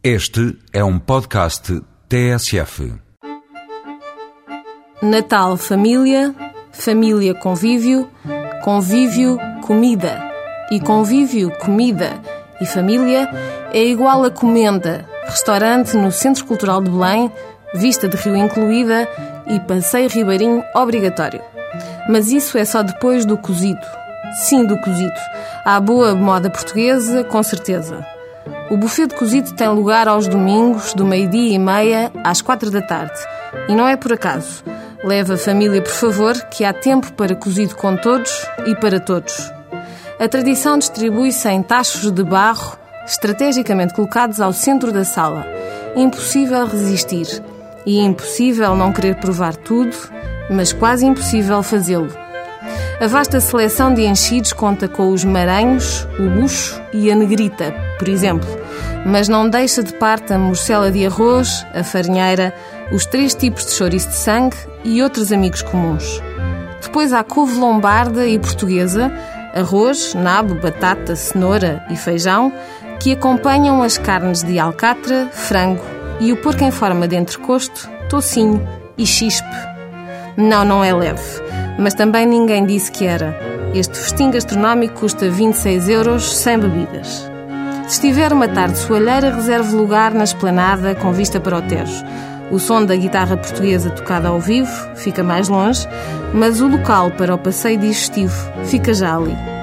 Este é um podcast TSF. Natal família, família convívio, convívio comida. E convívio, comida e família é igual a comenda, restaurante no Centro Cultural de Belém, vista de rio incluída e passeio ribeirinho obrigatório. Mas isso é só depois do cozido. Sim, do cozido. À boa moda portuguesa, com certeza. O buffet de cozido tem lugar aos domingos, do meio-dia e meia às quatro da tarde. E não é por acaso. Leva a família, por favor, que há tempo para cozido com todos e para todos. A tradição distribui-se em tachos de barro, estrategicamente colocados ao centro da sala. Impossível resistir. E impossível não querer provar tudo, mas quase impossível fazê-lo. A vasta seleção de enchidos conta com os maranhos, o bucho e a negrita, por exemplo, mas não deixa de parte a morcela de arroz, a farinheira, os três tipos de chouriço de sangue e outros amigos comuns. Depois há couve lombarda e portuguesa, arroz, nabo, batata, cenoura e feijão, que acompanham as carnes de alcatra, frango e o porco em forma de entrecosto, tocinho e chispe. Não, não é leve mas também ninguém disse que era. Este festim gastronómico custa 26 euros sem bebidas. Se estiver uma tarde soalheira, reserve lugar na esplanada com vista para o Tejo. O som da guitarra portuguesa tocada ao vivo fica mais longe, mas o local para o passeio digestivo fica já ali.